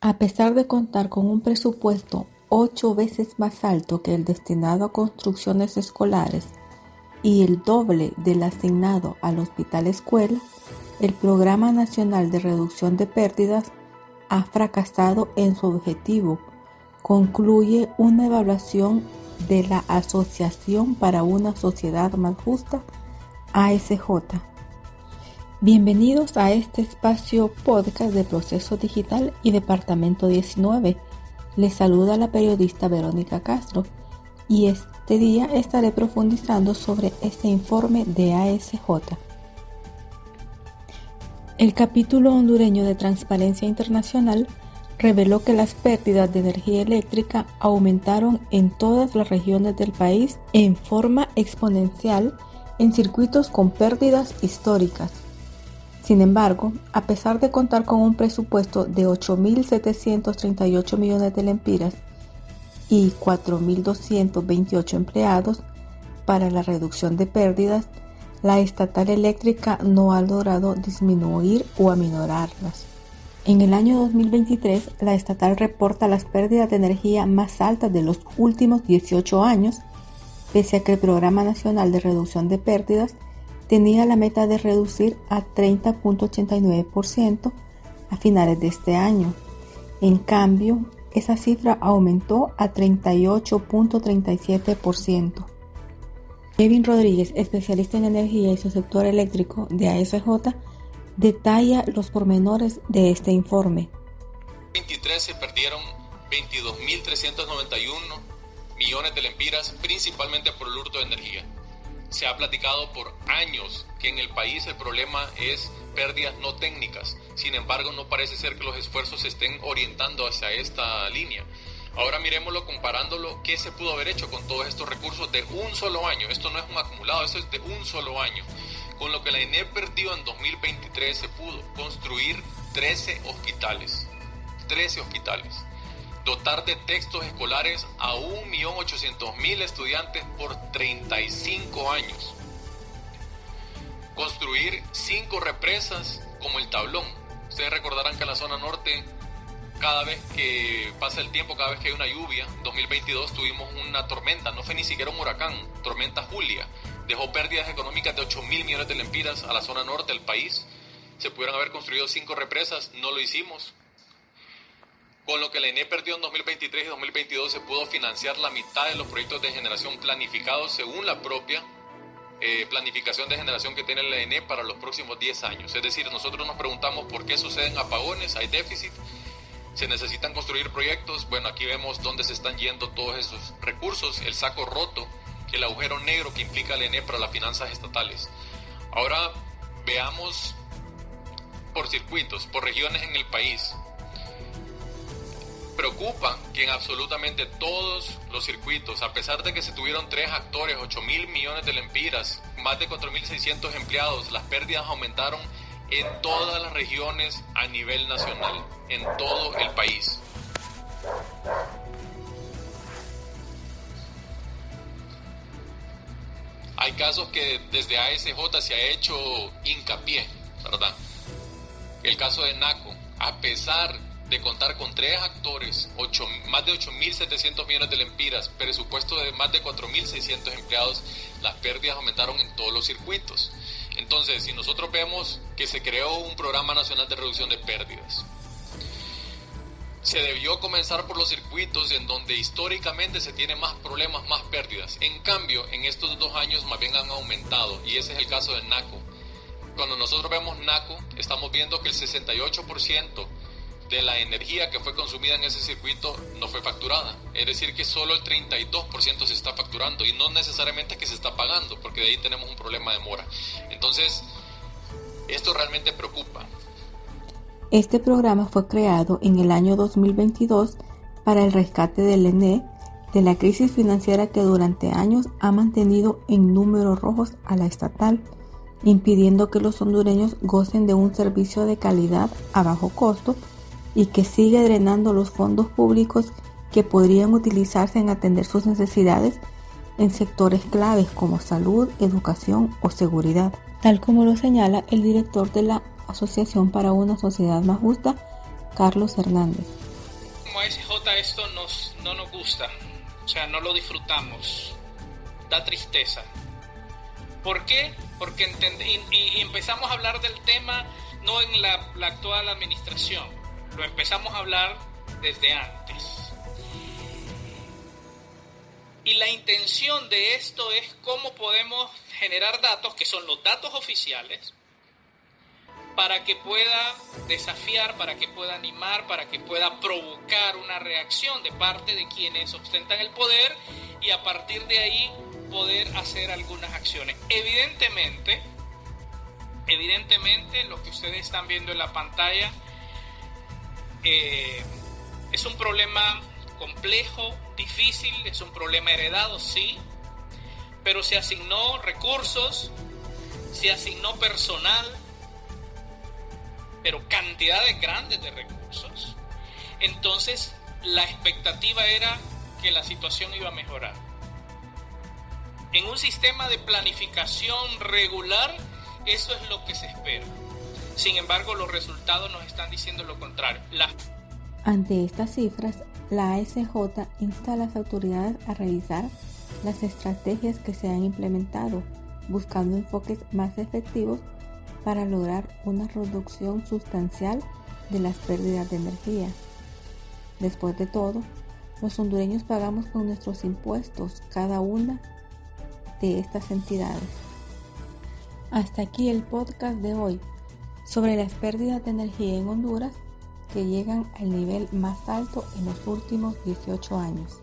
A pesar de contar con un presupuesto ocho veces más alto que el destinado a construcciones escolares y el doble del asignado al Hospital Escuela, el Programa Nacional de Reducción de Pérdidas ha fracasado en su objetivo, concluye una evaluación de la Asociación para una Sociedad Más Justa, ASJ. Bienvenidos a este espacio podcast de Proceso Digital y Departamento 19. Les saluda la periodista Verónica Castro y este día estaré profundizando sobre este informe de ASJ. El capítulo hondureño de Transparencia Internacional reveló que las pérdidas de energía eléctrica aumentaron en todas las regiones del país en forma exponencial en circuitos con pérdidas históricas sin embargo, a pesar de contar con un presupuesto de 8.738 millones de lempiras y 4.228 empleados para la reducción de pérdidas, la estatal eléctrica no ha logrado disminuir o aminorarlas. En el año 2023, la estatal reporta las pérdidas de energía más altas de los últimos 18 años, pese a que el Programa Nacional de Reducción de Pérdidas tenía la meta de reducir a 30.89% a finales de este año. En cambio, esa cifra aumentó a 38.37%. Kevin Rodríguez, especialista en energía y su sector eléctrico de ASJ, detalla los pormenores de este informe. 23 se perdieron 22.391 millones de lempiras, principalmente por el hurto de energía se ha platicado por años que en el país el problema es pérdidas no técnicas. Sin embargo, no parece ser que los esfuerzos se estén orientando hacia esta línea. Ahora miremoslo comparándolo, ¿qué se pudo haber hecho con todos estos recursos de un solo año? Esto no es un acumulado, esto es de un solo año. Con lo que la INE perdió en 2023 se pudo construir 13 hospitales. 13 hospitales dotar de textos escolares a 1.800.000 estudiantes por 35 años, construir cinco represas como el tablón. Ustedes recordarán que en la zona norte, cada vez que pasa el tiempo, cada vez que hay una lluvia, 2022 tuvimos una tormenta, no fue ni siquiera un huracán, tormenta Julia, dejó pérdidas económicas de 8 mil millones de lempiras a la zona norte del país. Se pudieron haber construido cinco represas, no lo hicimos con lo que la ENE perdió en 2023 y 2022 se pudo financiar la mitad de los proyectos de generación planificados según la propia eh, planificación de generación que tiene la ENE para los próximos 10 años. Es decir, nosotros nos preguntamos por qué suceden apagones, hay déficit, se necesitan construir proyectos. Bueno, aquí vemos dónde se están yendo todos esos recursos, el saco roto, el agujero negro que implica la ENE para las finanzas estatales. Ahora veamos por circuitos, por regiones en el país. Preocupa que en absolutamente todos los circuitos, a pesar de que se tuvieron tres actores, 8 mil millones de lempiras, más de 4.600 empleados, las pérdidas aumentaron en todas las regiones a nivel nacional, en todo el país. Hay casos que desde ASJ se ha hecho hincapié, ¿verdad? El caso de NACO, a pesar de contar con tres actores, más de 8.700 millones de lempiras, presupuesto de más de 4.600 empleados, las pérdidas aumentaron en todos los circuitos. Entonces, si nosotros vemos que se creó un programa nacional de reducción de pérdidas, se debió comenzar por los circuitos en donde históricamente se tiene más problemas, más pérdidas. En cambio, en estos dos años más bien han aumentado y ese es el caso de NACO. Cuando nosotros vemos NACO, estamos viendo que el 68% de la energía que fue consumida en ese circuito no fue facturada. Es decir, que solo el 32% se está facturando y no necesariamente que se está pagando, porque de ahí tenemos un problema de mora. Entonces, esto realmente preocupa. Este programa fue creado en el año 2022 para el rescate del ENE de la crisis financiera que durante años ha mantenido en números rojos a la estatal, impidiendo que los hondureños gocen de un servicio de calidad a bajo costo y que sigue drenando los fondos públicos que podrían utilizarse en atender sus necesidades en sectores claves como salud, educación o seguridad, tal como lo señala el director de la Asociación para una Sociedad Más Justa, Carlos Hernández. Como ASJ esto no nos gusta, o sea, no lo disfrutamos, da tristeza. ¿Por qué? Porque y, empezamos a hablar del tema no en la actual administración, lo empezamos a hablar desde antes. Y la intención de esto es cómo podemos generar datos, que son los datos oficiales, para que pueda desafiar, para que pueda animar, para que pueda provocar una reacción de parte de quienes ostentan el poder y a partir de ahí poder hacer algunas acciones. Evidentemente, evidentemente lo que ustedes están viendo en la pantalla eh, es un problema complejo, difícil, es un problema heredado, sí, pero se asignó recursos, se asignó personal, pero cantidades grandes de recursos. Entonces, la expectativa era que la situación iba a mejorar. En un sistema de planificación regular, eso es lo que se espera. Sin embargo, los resultados nos están diciendo lo contrario. Ante estas cifras, la ASJ insta a las autoridades a revisar las estrategias que se han implementado, buscando enfoques más efectivos para lograr una reducción sustancial de las pérdidas de energía. Después de todo, los hondureños pagamos con nuestros impuestos cada una de estas entidades. Hasta aquí el podcast de hoy sobre las pérdidas de energía en Honduras que llegan al nivel más alto en los últimos 18 años.